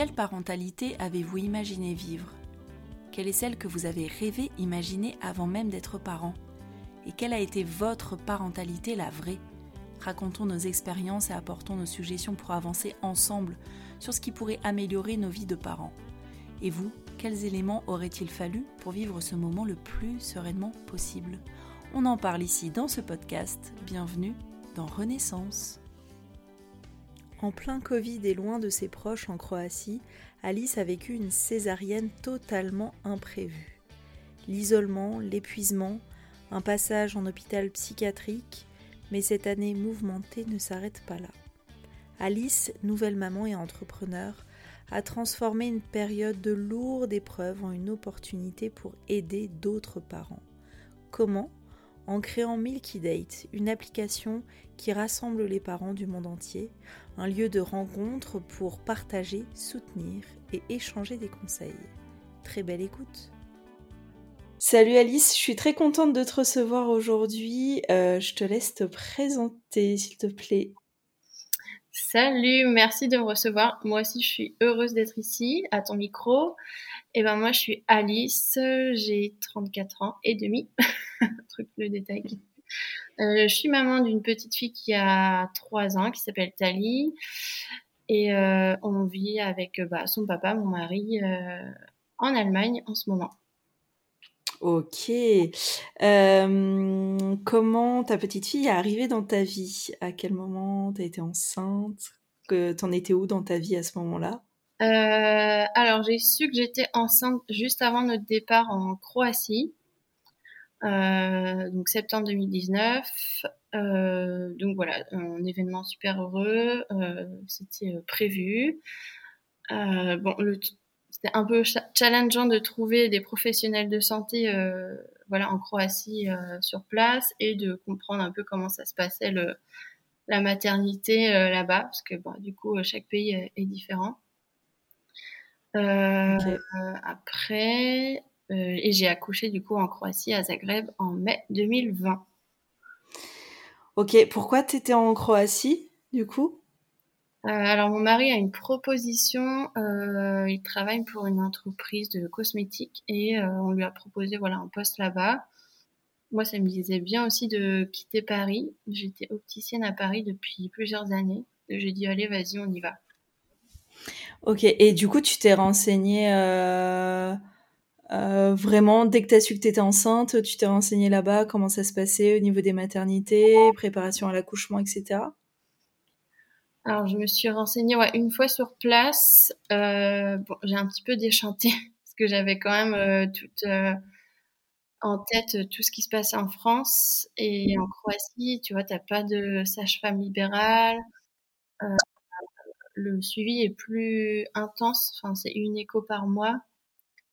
Quelle parentalité avez-vous imaginé vivre? Quelle est celle que vous avez rêvé imaginer avant même d'être parent? Et quelle a été votre parentalité la vraie? Racontons nos expériences et apportons nos suggestions pour avancer ensemble sur ce qui pourrait améliorer nos vies de parents. Et vous, quels éléments aurait-il fallu pour vivre ce moment le plus sereinement possible? On en parle ici dans ce podcast. Bienvenue dans Renaissance. En plein Covid et loin de ses proches en Croatie, Alice a vécu une césarienne totalement imprévue. L'isolement, l'épuisement, un passage en hôpital psychiatrique, mais cette année mouvementée ne s'arrête pas là. Alice, nouvelle maman et entrepreneur, a transformé une période de lourde épreuve en une opportunité pour aider d'autres parents. Comment En créant Milky Date, une application qui rassemble les parents du monde entier, un lieu de rencontre pour partager, soutenir et échanger des conseils. Très belle écoute Salut Alice, je suis très contente de te recevoir aujourd'hui. Euh, je te laisse te présenter, s'il te plaît. Salut, merci de me recevoir. Moi aussi, je suis heureuse d'être ici, à ton micro. Et eh ben moi, je suis Alice, j'ai 34 ans et demi. Truc le détail. Euh, je suis maman d'une petite fille qui a 3 ans, qui s'appelle Tali. Et euh, on vit avec bah, son papa, mon mari, en Allemagne en ce moment. Ok. Euh, comment ta petite fille est arrivée dans ta vie? À quel moment tu été enceinte? Que T'en étais où dans ta vie à ce moment-là? Euh, Alors, j'ai su que j'étais enceinte juste avant notre départ en Croatie. Euh, donc septembre 2019. donc voilà, un événement super heureux. C'était prévu. bon, le, c'était un peu challengeant de trouver des professionnels de santé euh, voilà en Croatie euh, sur place et de comprendre un peu comment ça se passait le, la maternité euh, là-bas parce que bon, du coup chaque pays est, différent. Après et j'ai accouché du coup en Croatie à Zagreb en mai 2020. Ok, pourquoi tu étais en Croatie du coup? Euh, alors mon mari a une proposition. Euh, il travaille pour une entreprise de cosmétiques et euh, on lui a proposé voilà un poste là-bas. Moi, ça me disait bien aussi de quitter Paris. J'étais opticienne à Paris depuis plusieurs années. J'ai dit allez, vas-y, on y va. Ok. Et du coup, tu t'es renseignée vraiment dès que tu as su que tu étais enceinte, tu t'es renseignée là-bas, comment ça se passait au niveau des maternités, préparation à l'accouchement, etc. Alors, je me suis renseignée une fois sur place. Euh, bon, j'ai un petit peu déchanté parce que j'avais quand même euh, euh, en tête tout ce qui se passait en France et en Croatie. Tu vois, t'as pas de sage-femme libérale. Euh, le suivi est plus intense. C'est une écho par mois.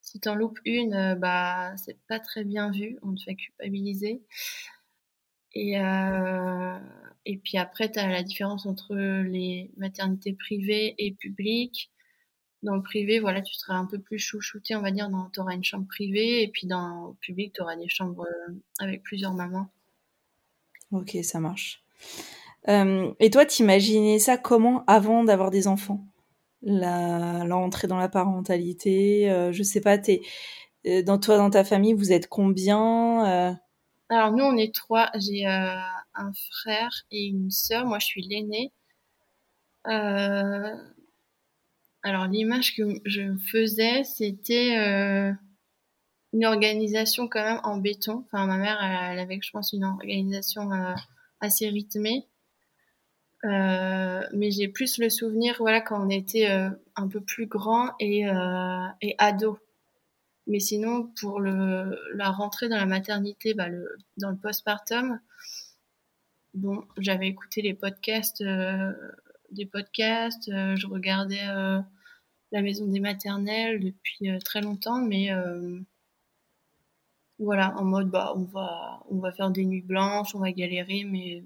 Si t'en loupes une, euh, bah, c'est pas très bien vu. On te fait culpabiliser. Et euh, et puis après, tu as la différence entre les maternités privées et publiques. Dans le privé, voilà, tu seras un peu plus chouchouté, on va dire. Tu auras une chambre privée et puis dans le public, tu auras des chambres euh, avec plusieurs mamans. Ok, ça marche. Euh, et toi, t'imaginais ça comment avant d'avoir des enfants? L'entrée dans la parentalité, euh, je sais pas, es, dans toi, dans ta famille, vous êtes combien alors nous, on est trois. J'ai euh, un frère et une sœur. Moi, je suis l'aînée. Euh, alors l'image que je faisais, c'était euh, une organisation quand même en béton. Enfin, ma mère, elle, avait, je pense, une organisation assez rythmée. Mais j'ai plus le souvenir, voilà, quand on était un peu plus grand et, et ado. Mais sinon, pour la rentrée dans la maternité, bah dans le postpartum, bon, j'avais écouté les podcasts, euh, des podcasts, euh, je regardais euh, la maison des maternelles depuis très longtemps, mais voilà, en mode bah on va on va faire des nuits blanches, on va galérer, mais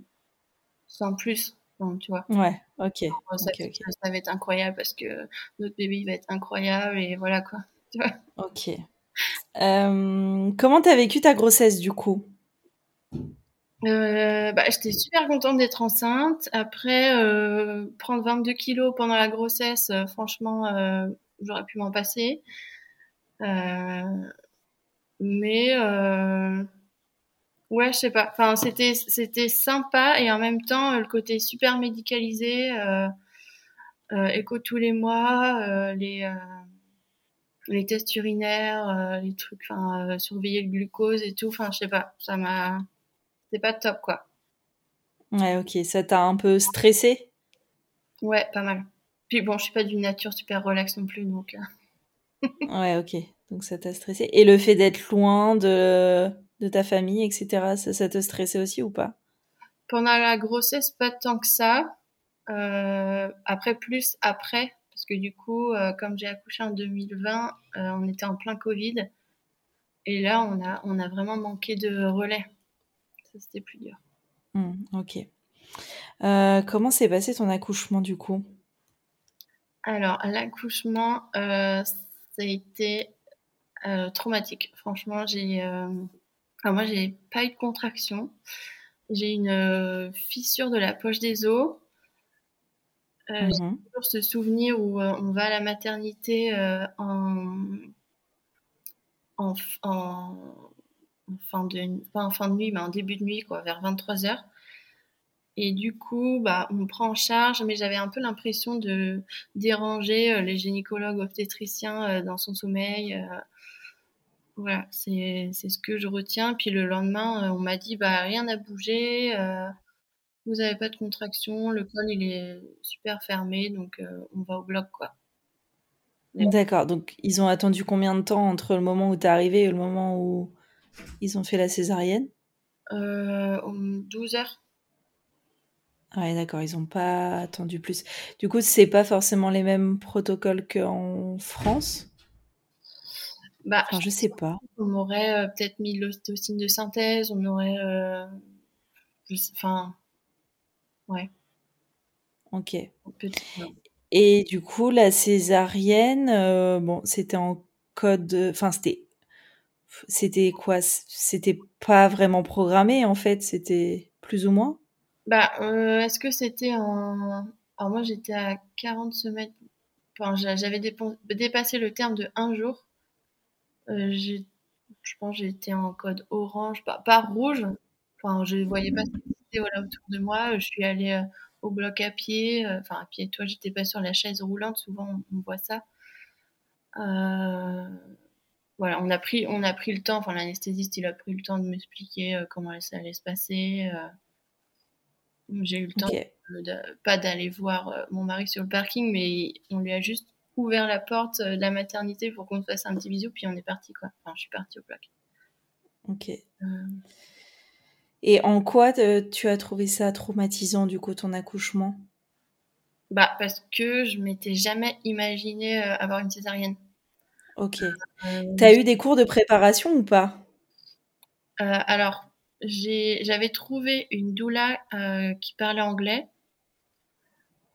sans plus. Tu vois. Ouais, ok. Ça, ça, va être incroyable parce que notre bébé va être incroyable et voilà quoi. Tu vois. Ok. Euh, comment t'as vécu ta grossesse du coup? Euh, bah, J'étais super contente d'être enceinte. Après, euh, prendre 22 kilos pendant la grossesse, euh, franchement, euh, j'aurais pu m'en passer. Euh, mais ouais, je sais pas. Enfin, c'était c'était sympa et en même temps le côté super médicalisé, écho tous les mois, les les tests urinaires, les trucs, enfin surveiller le glucose et tout. Enfin, je sais pas. Ça m'a c'est pas top, quoi. Ouais, ok. Ça t'a un peu stressé? Ouais, pas mal. Puis bon, je suis pas d'une nature super relax non plus, donc. Euh. ouais, ok. Donc ça t'a stressé. Et le fait d'être loin de, de ta famille, etc., ça, ça te stressait aussi ou pas? Pendant la grossesse, pas tant que ça. Euh, après, plus après, parce que du coup, euh, comme j'ai accouché en 2020, euh, on était en plein Covid. Et là, on a, on a vraiment manqué de relais c'était plus dur. Mmh, ok. Comment s'est passé ton accouchement du coup? Alors, l'accouchement, ça a été traumatique. Franchement, j'ai. Enfin, moi, j'ai pas eu de contraction. J'ai une fissure de la poche des os. J'ai mmh toujours ce souvenir où on va à la maternité en, en, en, en fin de, pas en fin de nuit, mais en début de nuit, quoi, vers 23 heures. Et du coup, bah, on me prend en charge, mais j'avais un peu l'impression de déranger euh, les gynécologues obstétriciens euh, dans son sommeil. Euh. voilà, c'est ce que je retiens. Puis le lendemain, on m'a dit, bah, rien n'a bougé, vous n'avez pas de contraction, le col, il est super fermé, donc on va au bloc, quoi. D'accord, donc ils ont attendu combien de temps entre le moment où tu es arrivé et le moment où ils ont fait la césarienne? Euh, 12 heures. Ouais, d'accord, ils n'ont pas attendu plus. Du coup, c'est pas forcément les mêmes protocoles qu'en France? Bah, enfin, je sais pas. On aurait euh, peut-être mis l'ostocine de synthèse, on aurait. Euh, enfin. Ouais. Ok. Et du coup, la césarienne, euh, bon, c'était en code. Enfin, c'était c'était quoi? C'était pas vraiment programmé en fait, c'était plus ou moins? Bah, est-ce que c'était en. Alors moi j'étais à 40 semaines, enfin j'avais dépassé le terme de un jour. Euh, je pense j'étais en code orange, pas, pas rouge. Enfin, je voyais pas ce qui voilà, autour de moi. Je suis allée euh, au bloc à pied. Enfin, à pied, toi, j'étais pas sur la chaise roulante. Souvent, on, on voit ça. Euh, voilà, on a pris, on a pris le temps, enfin l'anesthésiste, il a pris le temps de m'expliquer euh, comment ça allait se passer. Euh. J'ai eu le temps, pas d'aller voir euh, mon mari sur le parking, mais on lui a juste ouvert la porte de la maternité pour qu'on fasse un petit bisou, puis on est parti, quoi. Enfin, je suis partie au bloc. Ok. Et en quoi tu as trouvé ça traumatisant, du coup, ton accouchement? Bah, parce que je m'étais jamais imaginé avoir une césarienne. Ok. Euh, tu as eu des cours de préparation ou pas? Euh, Alors, j'avais trouvé une doula euh, qui parlait anglais.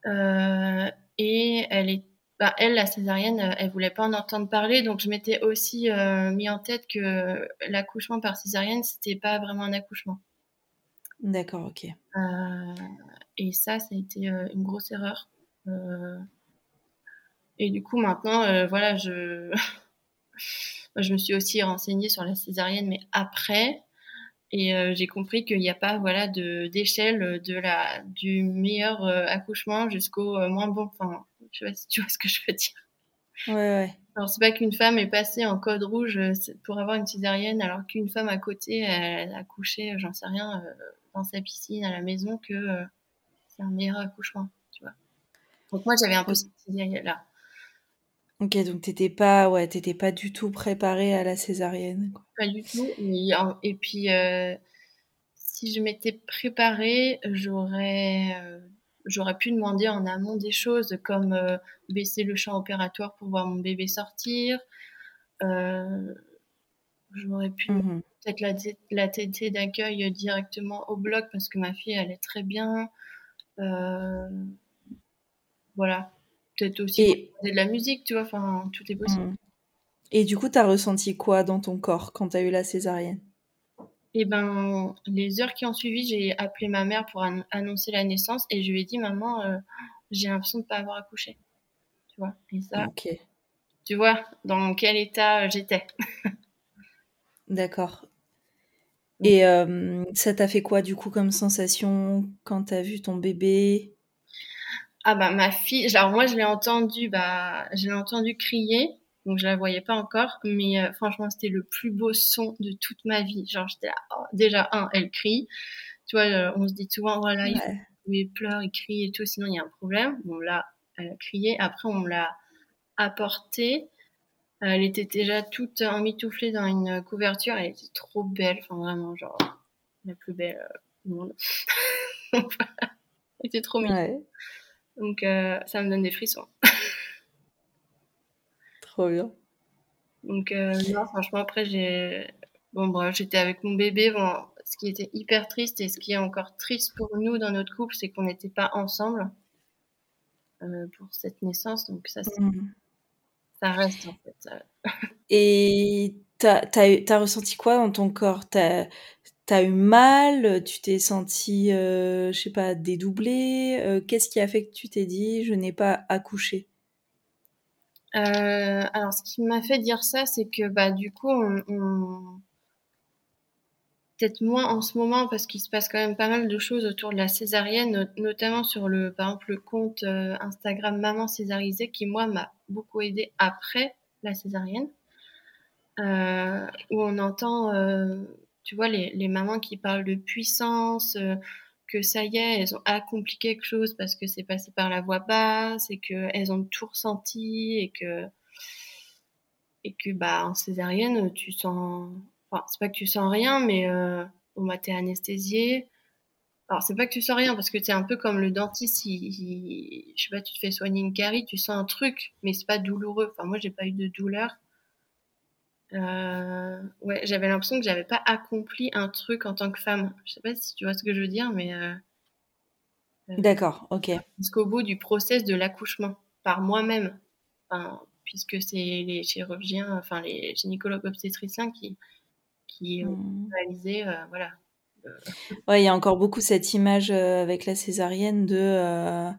et elle est bah, elle, la césarienne, elle voulait pas en entendre parler, donc je m'étais aussi mis en tête que l'accouchement par césarienne, c'était pas vraiment un accouchement. D'accord, ok. et ça, ça a été une grosse erreur. Et du coup, maintenant, euh, voilà, je... je me suis aussi renseignée sur la césarienne, mais après. Et euh, j'ai compris qu'il n'y a pas voilà de d'échelle de la du meilleur euh, accouchement jusqu'au moins bon. Enfin, je sais pas si tu vois ce que je veux dire. Ouais, ouais. Alors c'est pas qu'une femme est passée en code rouge pour avoir une césarienne, alors qu'une femme à côté elle, a accouché, j'en sais rien, dans sa piscine à la maison que c'est un meilleur accouchement, tu vois. Donc moi j'avais un peu cette idée là. Ok, donc t'étais pas, ouais, t'étais pas du tout préparée à la césarienne. Quoi. Pas du tout. Et, puis, euh, si je m'étais préparée, j'aurais, euh, j'aurais pu demander en amont des choses comme euh, baisser le champ opératoire pour voir mon bébé sortir. j'aurais pu mmh peut-être la, la tétée d'accueil directement au bloc parce que ma fille allait très bien. voilà peut-être aussi de la musique, tu vois, enfin, tout est possible. Mm. Et du coup, tu as ressenti quoi dans ton corps quand tu as eu la césarienne? Et ben, les heures qui ont suivi, j'ai appelé ma mère pour annoncer la naissance et je lui ai dit, maman, euh, j'ai l'impression de pas avoir accouché. Tu vois Et ça, tu vois dans quel état j'étais. D'accord. Et euh, ça t'a fait quoi du coup comme sensation quand t'as vu ton bébé? Ah bah ma fille, alors moi je l'ai entendu, bah je l'ai entendu crier donc je la voyais pas encore, mais euh, franchement c'était le plus beau son de toute ma vie. Genre j'étais oh, déjà un, elle crie, tu vois, euh, on se dit souvent voilà il, pleure, il crie et tout, sinon il y a un problème. Bon là elle a crié, après on l'a apportée, elle était déjà toute emmitouflée dans une couverture, elle était trop belle, enfin vraiment genre la plus belle euh, du monde. elle était trop mignonne. Donc ça me donne des frissons. bien. Donc, euh, non, franchement, après, j'ai. Bon, bref, j'étais avec mon bébé. Bon, ce qui était hyper triste et ce qui est encore triste pour nous dans notre couple, c'est qu'on n'était pas ensemble euh, pour cette naissance. Donc, ça, mmh. ça reste en fait. Et t'as as, as, ressenti quoi dans ton corps? T'as as eu mal? Tu t'es senti, euh, je sais pas, dédoublé Qu'est-ce qui a fait que tu t'es dit, je n'ai pas accouché? Euh, alors, ce qui m'a fait dire ça, c'est que bah du coup, on, peut-être moins en ce moment parce qu'il se passe quand même pas mal de choses autour de la césarienne, notamment sur le par exemple le compte euh, Instagram Maman Césarisée qui moi m'a beaucoup aidé après la césarienne, euh, où on entend, tu vois, les, mamans qui parlent de puissance que ça y est, elles ont accompli quelque chose parce que c'est passé par la voix basse et qu'elles ont tout ressenti et que et que bah en césarienne tu sens enfin c'est pas que tu sens rien mais euh, on m'a été anesthésié alors c'est pas que tu sens rien parce que c'est un peu comme le dentiste il, je sais pas tu te fais soigner une carie tu sens un truc mais c'est pas douloureux. Enfin moi j'ai pas eu de douleur euh, ouais, j'avais l'impression que j'avais pas accompli un truc en tant que femme. Je sais pas si tu vois ce que je veux dire, mais. Euh, euh, D'accord, ok. Jusqu'au bout du process de l'accouchement, par moi-même. Enfin, puisque c'est les chirurgiens, enfin les gynécologues obstétriciens qui, qui ont hmm. réalisé, voilà. Ouais, il y a encore beaucoup cette image avec la césarienne de.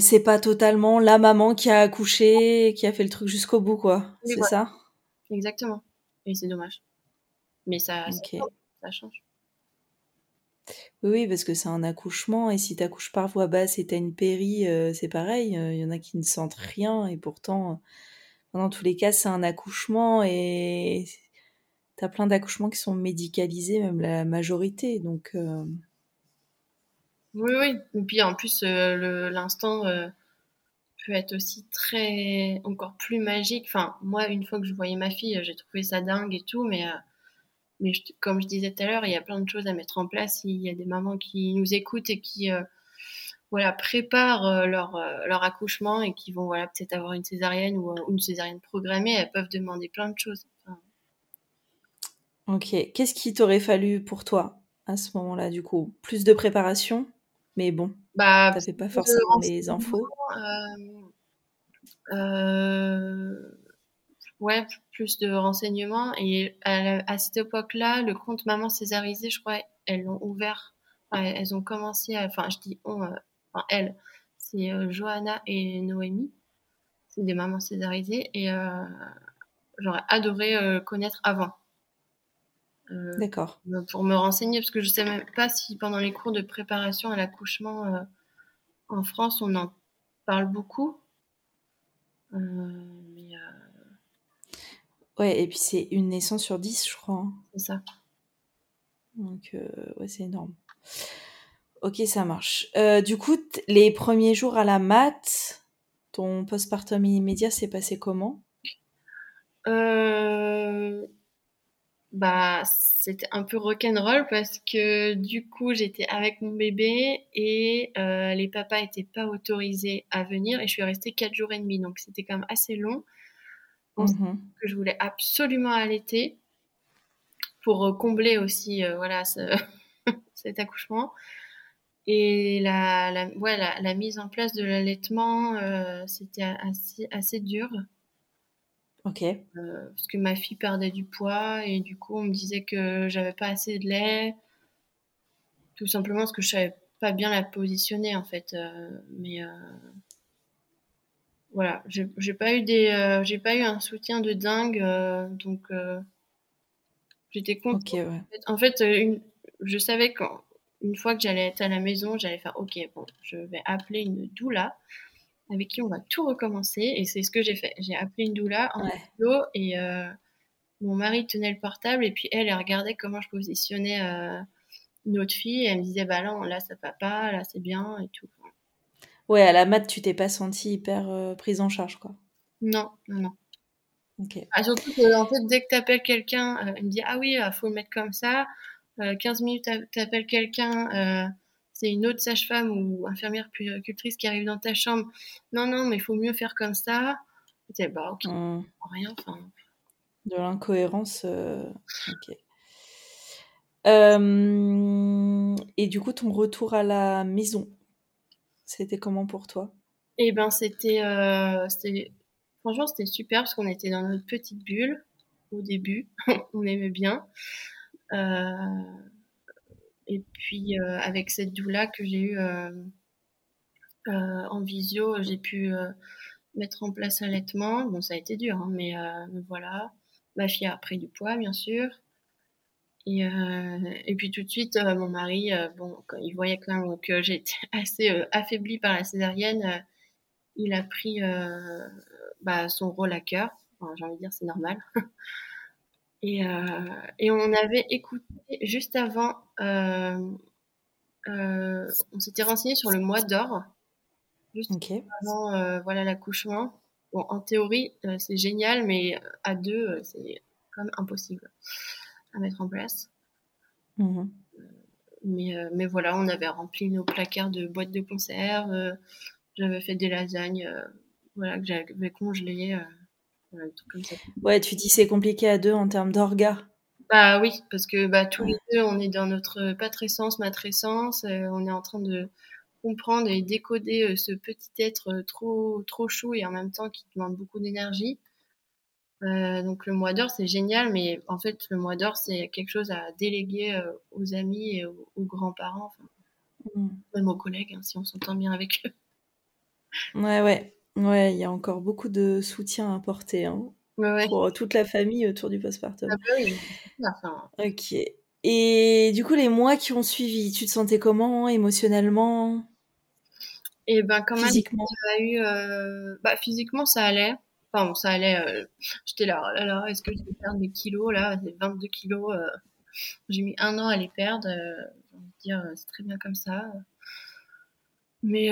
c'est pas totalement la maman qui a accouché, qui a fait le truc jusqu'au bout, quoi. c'est ça? Exactement. Et c'est dommage. Mais ça, ça, change. Oui, parce que c'est un accouchement, et si tu accouches par voie basse et tu as une péri, euh, c'est pareil. Il y en a qui ne sentent rien, et pourtant, dans tous les cas, c'est un accouchement, et tu as plein d'accouchements qui sont médicalisés, même la majorité. Donc. Euh, oui, oui. Et puis en plus, euh, l'instant peut être aussi très encore plus magique. Enfin, moi, une fois que je voyais ma fille, j'ai trouvé ça dingue et tout, mais euh, mais comme je disais tout à l'heure, il y a plein de choses à mettre en place. Il y a des mamans qui nous écoutent et qui euh, voilà préparent euh, leur leur accouchement et qui vont voilà peut-être avoir une césarienne ou une césarienne programmée. Elles peuvent demander plein de choses. Ok. Qu'est-ce qui t'aurait fallu pour toi à ce moment-là, du coup? Plus de préparation mais bon, bah, t'avais pas forcément les infos. Euh, euh, ouais, plus de renseignements. Et à, cette époque-là, le compte Maman Césarisée, je crois, elles l'ont ouvert. elles ont commencé à. Enfin, je dis on, euh, enfin, elles. C'est Johanna et Noémie. C'est des mamans césarisées. Et j'aurais adoré connaître avant. Euh, D'accord. Pour me renseigner, parce que je sais même pas si pendant les cours de préparation à l'accouchement euh, en France, on en parle beaucoup. Euh, mais, ouais, et puis c'est une naissance sur dix, je crois. Hein. C'est ça. Donc, ouais, c'est énorme. Ok, ça marche. du coup, les premiers jours à la mat, ton postpartum immédiat s'est passé comment? Euh, bah c'était un peu rock'n'roll parce que du coup j'étais avec mon bébé et euh, les papas étaient pas autorisés à venir et je suis restée quatre jours et demi. Donc c'était quand même assez long. Mmh que je voulais absolument allaiter pour combler aussi euh, voilà cet accouchement. Et la, la, ouais, la, mise en place de l'allaitement euh, c'était assez assez dur Ok. parce que ma fille perdait du poids et du coup, on me disait que j'avais pas assez de lait. Tout simplement parce que je savais pas bien la positionner en fait. mais voilà, j'ai pas eu des, j'ai pas eu un soutien de dingue, donc j'étais contente. En fait, une, je savais qu'une fois que j'allais être à la maison, j'allais faire OK, bon, je vais appeler une doula avec qui on va tout recommencer. Et c'est ce que j'ai fait. J'ai appelé une doula en ouais. et euh, mon mari tenait le portable et puis elle, elle regardait comment je positionnais euh, notre fille. Et elle me disait, bah là, là, ça va pas, là, c'est bien et tout. Ouais, à la mat, tu t'es pas sentie hyper euh, prise en charge, quoi. Non, non, non. Ok. Ah, surtout que, en fait, dès que tu appelles quelqu'un, elle me dit, ah oui, il faut le mettre comme ça. 15 minutes, tu appelles quelqu'un c'est une autre sage-femme ou infirmière puéricultrice qui arrive dans ta chambre. Non, non, mais il faut mieux faire comme ça. Tu bah, ok, mmh. rien. De l'incohérence. Euh, ok. Euh, et du coup, ton retour à la maison, c'était comment pour toi? Eh ben, c'était, euh, franchement, c'était super parce qu'on était dans notre petite bulle au début. on aimait bien. Et puis euh, avec cette doula que j'ai eue euh, euh, en visio, j'ai pu mettre en place l'allaitement. Bon, ça a été dur, hein, mais, voilà. Ma fille a pris du poids, bien sûr. Et, et, puis tout de suite, mon mari, bon, quand il voyait que j'étais assez affaiblie par la césarienne, il a pris bah, son rôle à cœur. J'ai envie de dire, c'est normal. Et, euh, et on avait écouté juste avant, euh, euh, on s'était renseigné sur le mois d'or, juste avant euh, voilà l'accouchement. Bon, en théorie, euh, c'est génial, mais à deux, c'est quand même impossible à mettre en place. Mmh mais, mais voilà, on avait rempli nos placards de boîtes de conserve. j'avais fait des lasagnes, voilà que j'avais congelées Ouais, tu dis c'est compliqué à deux en termes d'orga. Bah oui, parce que bah, tous les deux, on est dans notre patrescence, matrescence, euh, on est en train de comprendre et décoder euh, ce petit être euh, trop, trop chou et en même temps qui demande beaucoup d'énergie. donc le mois d'or, c'est génial, mais en fait, le mois d'or, c'est quelque chose à déléguer aux amis et aux, grands-parents, mmh. même aux collègues, hein, si on s'entend bien avec eux. Ouais, ouais. Ouais, il y a encore beaucoup de soutien à apporter hein, pour toute la famille autour du postpartum. Ah bah ok. Et du coup, les mois qui ont suivi, tu te sentais comment émotionnellement? Et eh ben quand physiquement. même, eu, euh, bah, physiquement ça allait. Enfin, ça allait. Euh, j'étais là, oh là, là est-ce que je vais perdre des kilos là 22 kilos. Euh, j'ai mis un an à les perdre. j'ai envie de dire, c'est très bien comme ça. Mais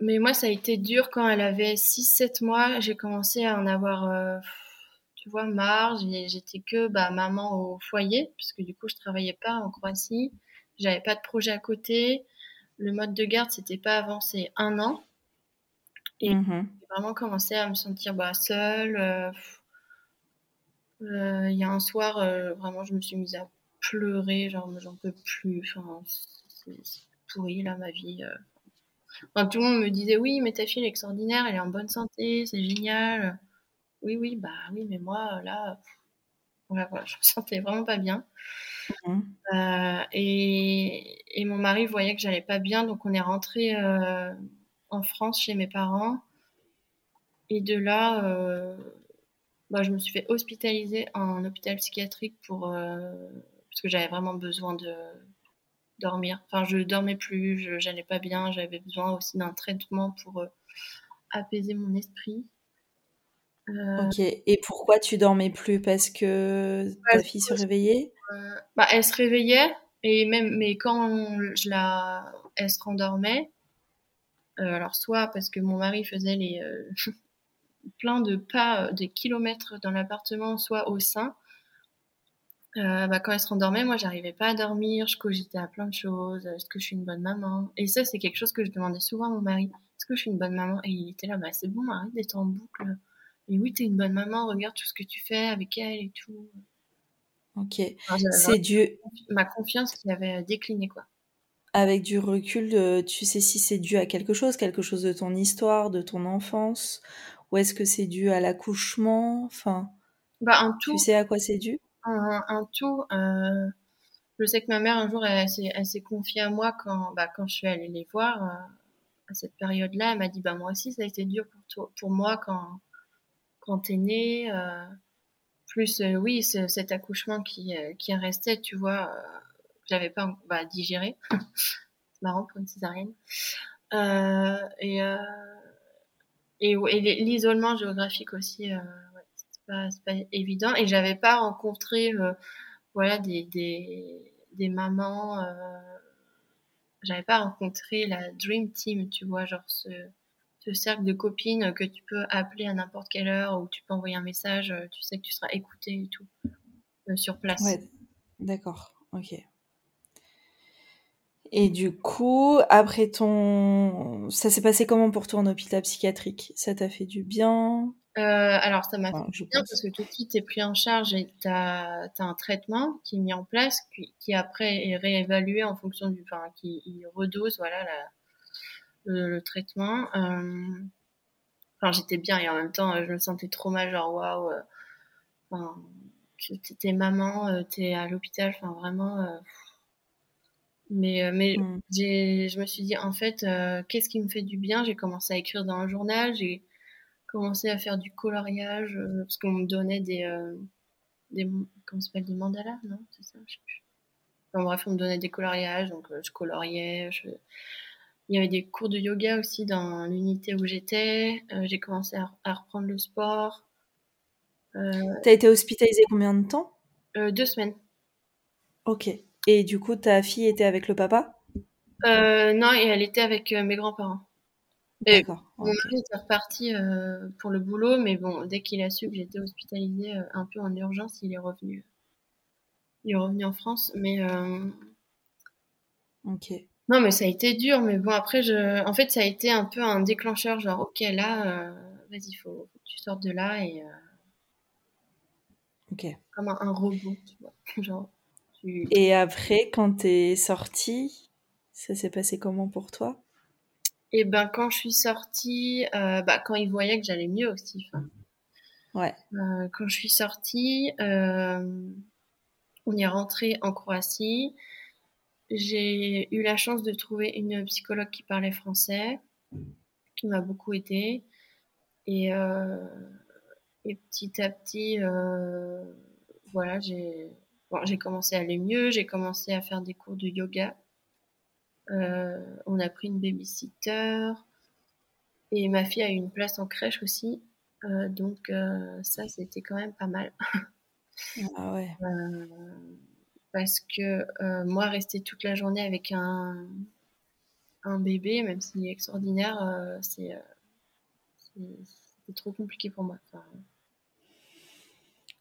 mais moi, ça a été dur quand elle avait 6-7 mois. J'ai commencé à en avoir, euh, tu vois, marre. J'étais que bah, maman au foyer, puisque du coup, je travaillais pas en Croatie. J'avais pas de projet à côté. Le mode de garde, c'était pas avancé un an. Et mmh j'ai vraiment commencé à me sentir bah, seule. Euh, euh, il y a un soir, vraiment, je me suis mise à pleurer. Genre, j'en peux plus. Enfin, c'est pourri, là, ma vie tout le monde me disait oui, mais ta fille est extraordinaire, elle est en bonne santé, c'est génial. Oui, oui, bah oui, mais moi là, voilà, je me sentais vraiment pas bien. Mmh. Euh, et, et, mon mari voyait que j'allais pas bien, donc on est rentré euh, en France chez mes parents. Et de là, euh, bah, je me suis fait hospitaliser en hôpital psychiatrique pour parce que j'avais vraiment besoin de dormir. Enfin, je dormais plus, je j'allais pas bien, j'avais besoin aussi d'un traitement pour euh, apaiser mon esprit. Euh, ok, et pourquoi tu dormais plus? Parce que ta fille se réveillait? euh, bah, Elle se réveillait, et même, mais quand je la, elle se rendormait, alors soit parce que mon mari faisait les plein de pas, des kilomètres dans l'appartement, soit au sein, euh, bah, quand elle se rendormait, moi, j'arrivais pas à dormir, je cogitais à plein de choses. Est-ce que je suis une bonne maman? Et ça, c'est quelque chose que je demandais souvent à mon mari. Est-ce que je suis une bonne maman? Et il était là, bah c'est bon, arrête d'être en boucle. Et oui, t'es une bonne maman, regarde tout ce que tu fais avec elle et tout. Ok. c'est Dieu. Ma confiance qui avait décliné, quoi. avec du recul, tu sais si c'est dû à quelque chose, quelque chose de ton histoire, de ton enfance, ou est-ce que c'est dû à l'accouchement? Enfin, bah, un tout. Tu sais à quoi c'est dû? Un, tout. Euh, je sais que ma mère, un jour, elle, s'est confiée à moi quand, bah, quand je suis allée les voir. Euh, à cette période-là, elle m'a dit bah, Moi aussi, ça a été dur pour, toi, pour moi quand, quand t'es née. Euh, plus, oui, cet accouchement qui, qui restait, tu vois, j'avais pas bah, digéré. c'est marrant pour une césarienne. et et, l'isolement géographique aussi, euh, c'est pas, évident. Et j'avais pas rencontré, euh, voilà, des, des, des mamans. Euh, j'avais pas rencontré la dream team, tu vois, genre ce, ce cercle de copines que tu peux appeler à n'importe quelle heure ou tu peux envoyer un message, tu sais que tu seras écouté et tout sur place. Ouais, d'accord, ok. Et du coup, après ton... Ça s'est passé comment pour toi en hôpital psychiatrique? Ça t'a fait du bien? Euh, Alors, ça m'a fait bien parce que tout de suite, es pris en charge et tu as, un traitement qui est mis en place, qui, après est réévalué en fonction du... Enfin, qui redose, voilà, le, traitement. Euh, enfin, j'étais bien et en même temps, je me sentais trop mal, genre, waouh... Euh, enfin, t'es maman, t'es à l'hôpital, enfin, vraiment... Mais, euh, mais mmh. je me suis dit, en fait, euh, qu'est-ce qui me fait du bien? J'ai commencé à écrire dans un journal, j'ai commencé à faire du coloriage, euh, parce qu'on me donnait des, des comment s'appelle, des mandalas, non C'est ça, je sais plus. Enfin, bref, on me donnait des coloriages, donc je coloriais. Je... Il y avait des cours de yoga aussi dans l'unité où j'étais. j'ai commencé à, à, reprendre le sport. T'as été hospitalisée combien de temps? Deux semaines. Ok. Et du coup, ta fille était avec le papa? Euh, Non, et elle était avec euh, mes grands-parents. D'accord. Mon mari était reparti euh, pour le boulot, mais bon, dès qu'il a su que j'étais hospitalisée un peu en urgence, il est revenu. Il est revenu en France, mais. Ok. Non, mais ça a été dur, mais bon, après, je... en fait, ça a été un peu un déclencheur, genre, ok, là, vas-y, faut, que tu sortes de là et. Ok. Comme un, un robot, tu vois. genre, et après, quand t'es sortie, ça s'est passé comment pour toi? Et ben, quand je suis sortie, euh, bah, quand ils voyaient que j'allais mieux aussi. Ouais. Euh, quand je suis sortie, euh, on est rentré en Croatie. J'ai eu la chance de trouver une psychologue qui parlait français, qui m'a beaucoup aidée. Et, et petit à petit, voilà, j'ai j'ai commencé à aller mieux, j'ai commencé à faire des cours de yoga. Euh, on a pris une babysitter et ma fille a eu une place en crèche aussi. Euh, donc euh, ça, c'était quand même pas mal. ah ouais. parce que moi, rester toute la journée avec un, un bébé, même s'il est extraordinaire, c'est trop compliqué pour moi.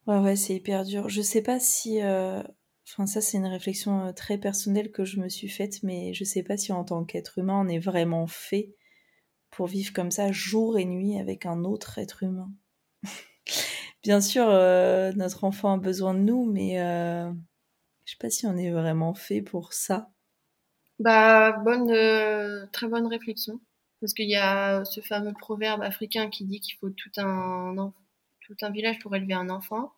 Ouais, ouais, c'est hyper dur. Je sais pas si. Euh, ça, c'est une réflexion euh, très personnelle que je me suis faite, mais je sais pas si en tant qu'être humain, on est vraiment fait pour vivre comme ça jour et nuit avec un autre être humain. Bien sûr, euh, notre enfant a besoin de nous, mais je sais pas si on est vraiment fait pour ça. Bah, bonne, très bonne réflexion. Parce qu'il y a ce fameux proverbe africain qui dit qu'il faut tout un village pour élever un enfant.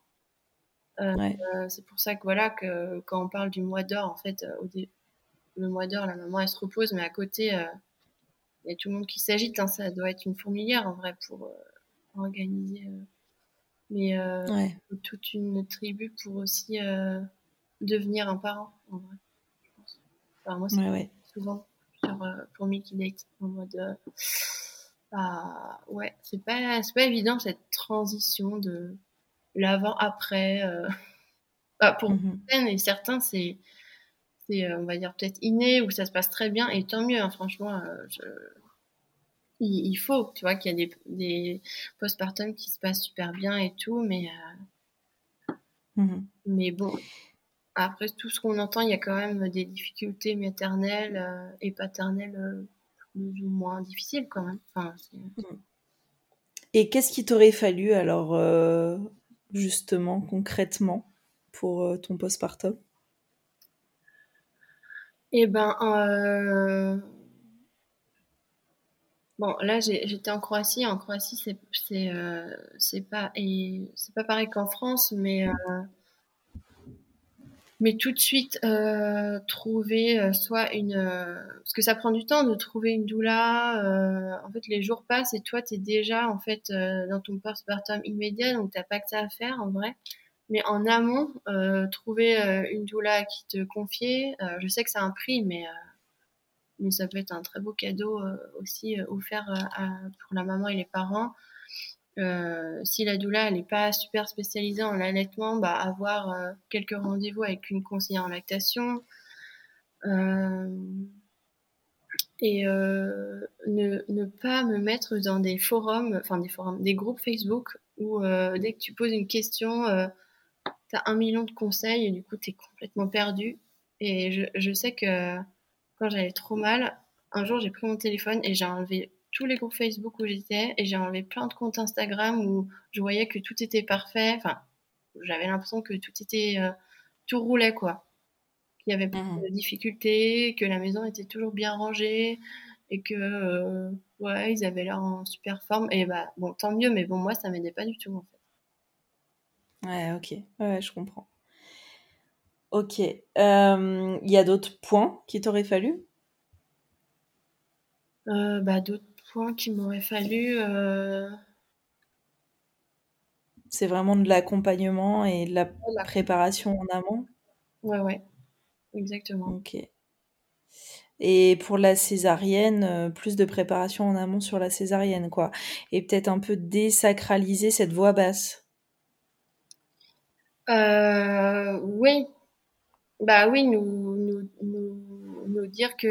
Euh, euh, c'est pour ça que voilà que quand on parle du mois d'or, en fait, euh, au le mois d'or, la maman elle se repose, mais à côté il y a tout le monde qui s'agite. Hein, ça doit être une fourmilière en vrai pour organiser. mais toute une tribu pour aussi devenir un parent en vrai. Je pense. Enfin, moi c'est souvent sur, pour Mickey Date en mode bah, ouais, c'est pas, pas évident cette transition de l'avant-après. Euh. Bah, pour mmh certaines et certains, c'est, c'est euh, on va dire, peut-être inné ou ça se passe très bien et tant mieux, hein, franchement. Euh, je... il, faut, tu vois, qu'il y a des, des postpartum qui se passent super bien et tout, mais, mmh mais bon, après tout ce qu'on entend, il y a quand même des difficultés maternelles et paternelles plus ou moins difficile quand même. Mm. Et qu'est-ce qui t'aurait fallu alors, euh, justement, concrètement, pour euh, ton postpartum? Eh ben, euh, bon, là, j'étais en Croatie. En Croatie, c'est euh, c'est pas et c'est pas pareil qu'en France, mais mais tout de suite euh, trouver euh, soit une euh, parce que ça prend du temps de trouver une doula en fait les jours passent et toi tu es déjà en fait dans ton postpartum immédiat donc t'as pas que ça à faire en vrai. Mais en amont trouver une doula qui te confier je sais que ça a un prix mais mais ça peut être un très beau cadeau aussi offert pour la maman et les parents euh, si la doula n'est pas super spécialisée en allaitement, bah, avoir euh, quelques rendez-vous avec une conseillère en lactation. Euh, et ne, ne, pas me mettre dans des forums, enfin des forums, des groupes Facebook où dès que tu poses une question, tu as un million de conseils et du coup tu es complètement perdu. Et je, je sais que quand j'avais trop mal, un jour j'ai pris mon téléphone et j'ai enlevé tous les groupes Facebook où j'étais et j'ai enlevé plein de comptes Instagram où je voyais que tout était parfait. Enfin, j'avais l'impression que tout était, euh, tout roulait quoi. Qu'il y avait pas mmh. de difficultés, que la maison était toujours bien rangée et que euh, ouais, ils avaient l'air en super forme. Et bah bon, tant mieux, mais bon, moi ça m'aidait pas du tout en fait. Ouais, ok, ouais, je comprends. Ok, euh, il y a d'autres points qui t'auraient fallu? Bah, D'autres qu'il m'aurait fallu. Euh, C'est vraiment de l'accompagnement et de la préparation en amont? Ouais, ouais, exactement. Ok. Et pour la césarienne, euh, plus de préparation en amont sur la césarienne, quoi. Et peut-être un peu désacraliser cette voix basse? Euh, oui. Bah oui, nous, nous, nous, dire que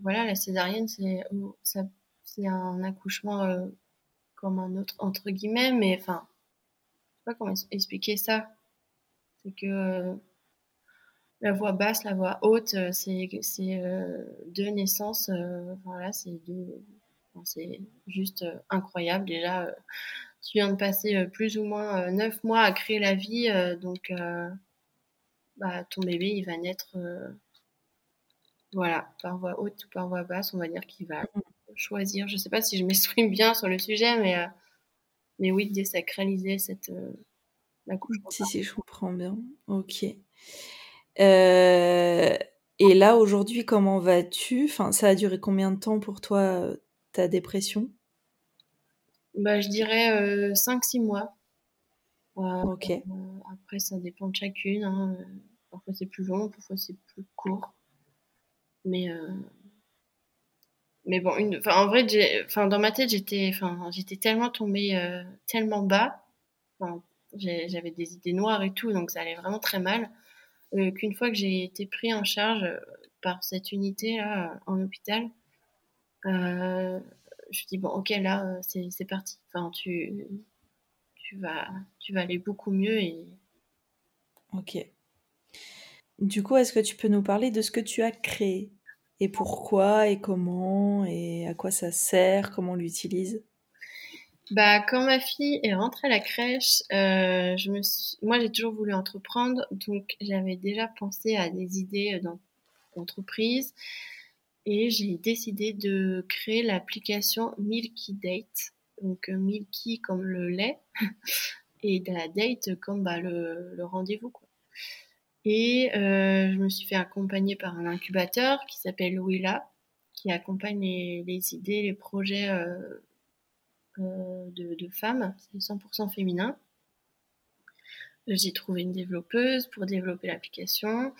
voilà, la césarienne, c'est c'est un accouchement euh, comme un autre, entre guillemets, mais enfin, je sais pas comment expliquer ça. C'est que euh, la voix basse, la voix haute, euh, c'est deux naissances, voilà, c'est deux. c'est juste incroyable. Déjà, tu viens de passer plus ou moins neuf mois à créer la vie, donc bah, ton bébé, il va naître voilà, par voix haute ou par voix basse, on va dire qu'il va choisir. Je ne sais pas si je m'exprime bien sur le sujet, mais, euh, mais oui, désacraliser cette, euh, la couche. Si, si, je comprends bien. Ok. Euh, et là, aujourd'hui, comment vas-tu? Enfin, Ça a duré combien de temps pour toi, ta dépression? Bah, Je dirais 5-6 mois. ok. après, ça dépend de chacune. Hein. Parfois, c'est plus long, parfois, c'est plus court. Mais, euh, mais bon, en vrai, dans ma tête, j'étais, enfin, tellement tombée euh, tellement bas. j'avais des idées noires et tout, donc ça allait vraiment très mal. Euh, qu'une fois que j'ai été pris en charge par cette unité là en hôpital, je me dis bon, ok, là, c'est parti. Enfin, tu, tu vas, tu vas aller beaucoup mieux. Ok. Du coup, est-ce que tu peux nous parler de ce que tu as créé? Et pourquoi et comment et à quoi ça sert, comment on l'utilise? Bah, quand ma fille est rentrée à la crèche, euh, moi j'ai toujours voulu entreprendre, donc j'avais déjà pensé à des idées d'entreprise et j'ai décidé de créer l'application Milky Date. Donc euh, Milky comme le lait et de la date comme bah, le, le rendez-vous. Et euh, je me suis fait accompagner par un incubateur qui s'appelle Willa, qui accompagne les, idées, les projets euh, euh, de, femmes. C'est 100% féminin. J'ai trouvé une développeuse pour développer l'application.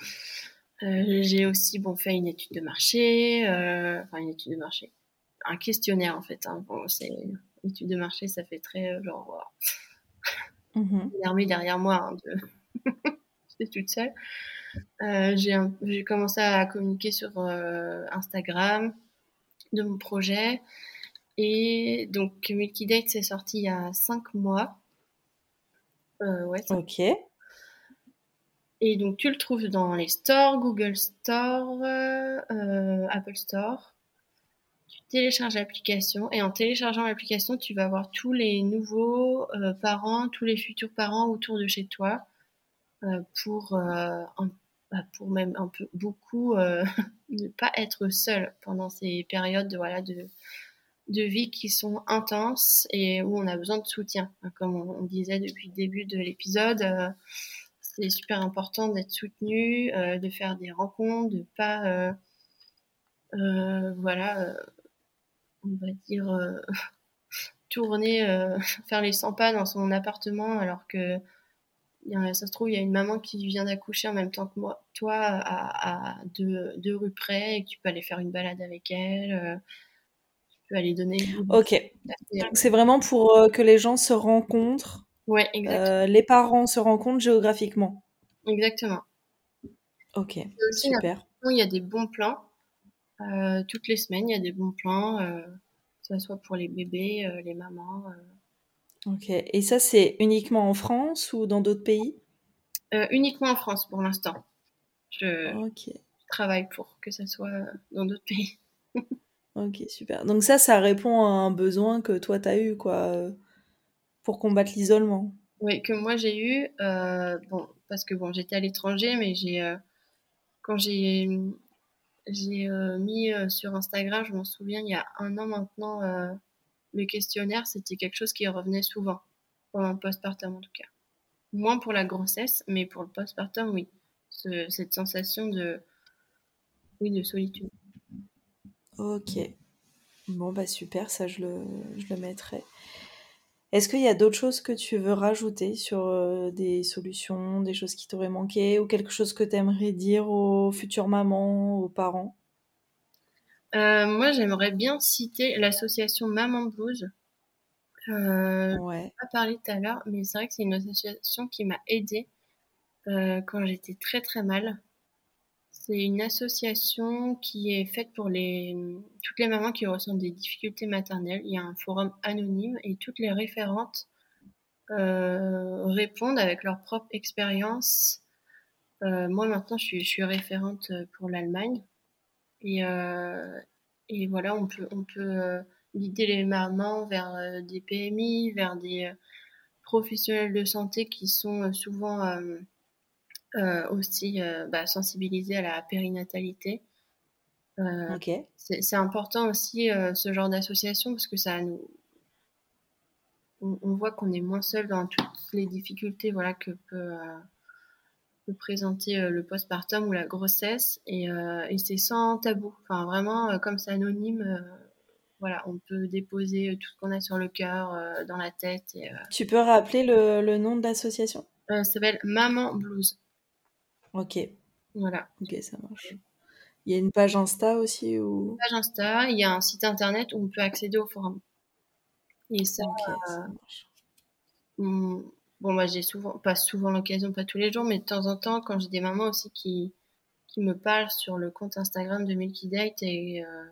j'ai aussi bon, fait une étude de marché, enfin une étude de marché, un questionnaire en fait. Hein. Bon, c'est une étude de marché, ça fait très genre wow. Mmh derrière moi hein, de toute seule. Euh, j'ai commencé à communiquer sur euh, Instagram de mon projet. Et donc, Milky Date, c'est sorti il y a 5 mois. Euh, ouais, ok. Et donc, tu le trouves dans les stores, Google Store, Apple Store. Tu télécharges l'application et en téléchargeant l'application, tu vas voir tous les nouveaux parents, tous les futurs parents autour de chez toi. Euh, pour euh, bah, pour même un peu beaucoup ne pas être seul pendant ces périodes de, voilà, de, de vie qui sont intenses et où on a besoin de soutien. Comme on, disait depuis le début de l'épisode, euh, c'est super important d'être soutenu, euh, de faire des rencontres, de pas, euh, voilà, on va dire, tourner, faire les 100 pas dans son appartement alors que ça se trouve, il y a une maman qui vient d'accoucher en même temps que moi, toi, à, deux, deux, rues près, et que tu peux aller faire une balade avec elle peux aller donner. Ok. c'est vraiment pour euh, que les gens se rencontrent. Ouais, exactement. Euh, les parents se rencontrent géographiquement. Exactement. Ok, super. Il y a des bons plans. Euh, toutes les semaines, il y a des bons plans, que ce soit pour les bébés, les mamans. Ok. Et ça, c'est uniquement en France ou dans d'autres pays? Uniquement en France pour l'instant. Je travaille pour que ça soit dans d'autres pays. Ok, super. Donc ça, ça répond à un besoin que toi, tu as eu, quoi, euh, pour combattre l'isolement. Oui, que moi, j'ai eu, euh, bon, parce que bon, j'étais à l'étranger, mais j'ai, euh, quand j'ai, j'ai mis sur Instagram, je m'en souviens, il y a un an maintenant, le questionnaire, c'était quelque chose qui revenait souvent, pendant le postpartum en tout cas. Moins pour la grossesse, mais pour le postpartum, oui. cette sensation de, oui, de solitude. Ok. Bon, bah super, ça je le, je mettrai. Est-ce qu'il y a d'autres choses que tu veux rajouter sur euh, des solutions, des choses qui t'auraient manqué ou quelque chose que tu aimerais dire aux futures mamans, aux parents? Euh, Moi, j'aimerais bien citer l'association Maman Blues. Euh, ouais. pas parlé tout à l'heure, mais c'est vrai que c'est une association qui m'a aidée euh, quand j'étais très très mal. C'est une association qui est faite pour les, toutes les mamans qui ressentent des difficultés maternelles. Il y a un forum anonyme et toutes les référentes euh, répondent avec leur propre expérience. Euh, moi maintenant, je suis, je suis référente pour l'Allemagne et, euh, et voilà, on peut, on peut guider les mamans vers des PMI, vers des professionnels de santé qui sont souvent euh, aussi euh, bah, sensibiliser à la périnatalité. Euh, c'est important aussi ce genre d'association parce que ça nous, on, voit qu'on est moins seul dans toutes les difficultés voilà que peut, présenter le postpartum ou la grossesse et, c'est sans tabou. Enfin vraiment comme c'est anonyme voilà, on peut déposer tout ce qu'on a sur le cœur, dans la tête. Et, tu peux rappeler le, le nom de l'association? Ça s'appelle Maman Blues. Ok. Voilà. Ok, ça marche. Il y a une page Insta aussi ou? Une page Insta, il y a un site internet où on peut accéder au forum. Et ça, euh, marche. Bon, moi j'ai souvent, pas souvent l'occasion, pas tous les jours, mais de temps en temps, quand j'ai des mamans aussi qui, qui me parlent sur le compte Instagram de Milky Date, et, euh,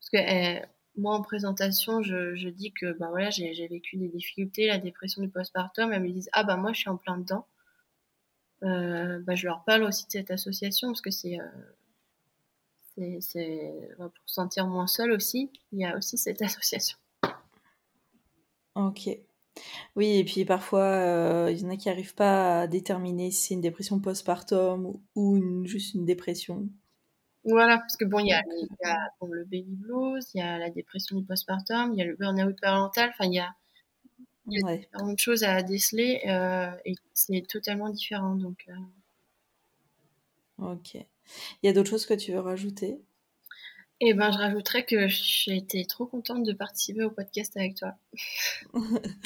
parce que eh, moi en présentation, je, je dis que bah voilà, j'ai vécu des difficultés, la dépression du postpartum, elles me disent ah bah moi je suis en plein dedans. Euh, bah, je leur parle aussi de cette association parce que c'est euh, c'est pour se sentir moins seul aussi. Il y a aussi cette association. Ok. Oui, et puis parfois, euh, il y en a qui n'arrivent pas à déterminer si c'est une dépression postpartum ou une, juste une dépression. Voilà, parce que bon, il y a, le baby blues, il y a la dépression du postpartum, il y a le burn-out parental, enfin, il y a, y a différentes choses à déceler euh, et c'est totalement différent. Donc, euh. Ok. Il y a d'autres choses que tu veux rajouter? Eh ben, je rajouterais que j'ai été trop contente de participer au podcast avec toi.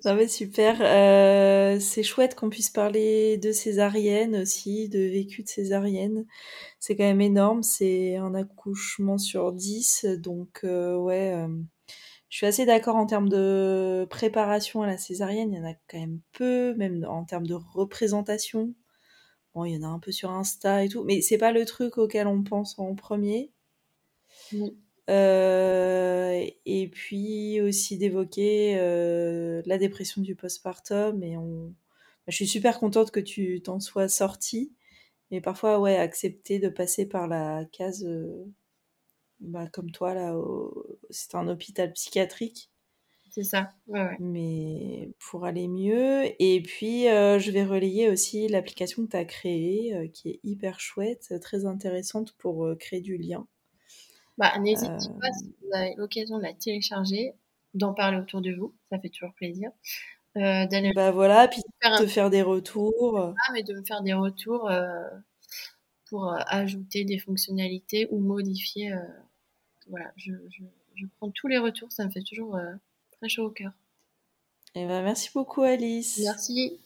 Ça va super. Euh, c'est chouette qu'on puisse parler de césarienne aussi, de vécu de césarienne. C'est quand même énorme. C'est un accouchement sur 10. Donc, ouais je suis assez d'accord en termes de préparation à la césarienne, il y en a quand même peu, même en termes de représentation. Bon, il y en a un peu sur Insta et tout, mais c'est pas le truc auquel on pense en premier. Euh, et puis aussi d'évoquer euh, la dépression du postpartum. Et on... je suis super contente que tu t'en sois sortie. Mais parfois, ouais, accepter de passer par la case euh, bah, comme toi, là, c'est un hôpital psychiatrique. C'est ça. Mais pour aller mieux. Et puis, je vais relayer aussi l'application que tu as créée, qui est hyper chouette, très intéressante pour créer du lien. Bah, n'hésitez pas, si vous avez l'occasion de la télécharger, d'en parler autour de vous. Ça fait toujours plaisir. Euh, d'aller bah voilà, puis faire de faire des retours. Ah, mais de me faire des retours euh, pour euh, ajouter des fonctionnalités ou modifier. Euh, voilà, je, je, je, prends tous les retours, ça me fait toujours très chaud au cœur. Et eh ben, merci beaucoup Alice. Merci.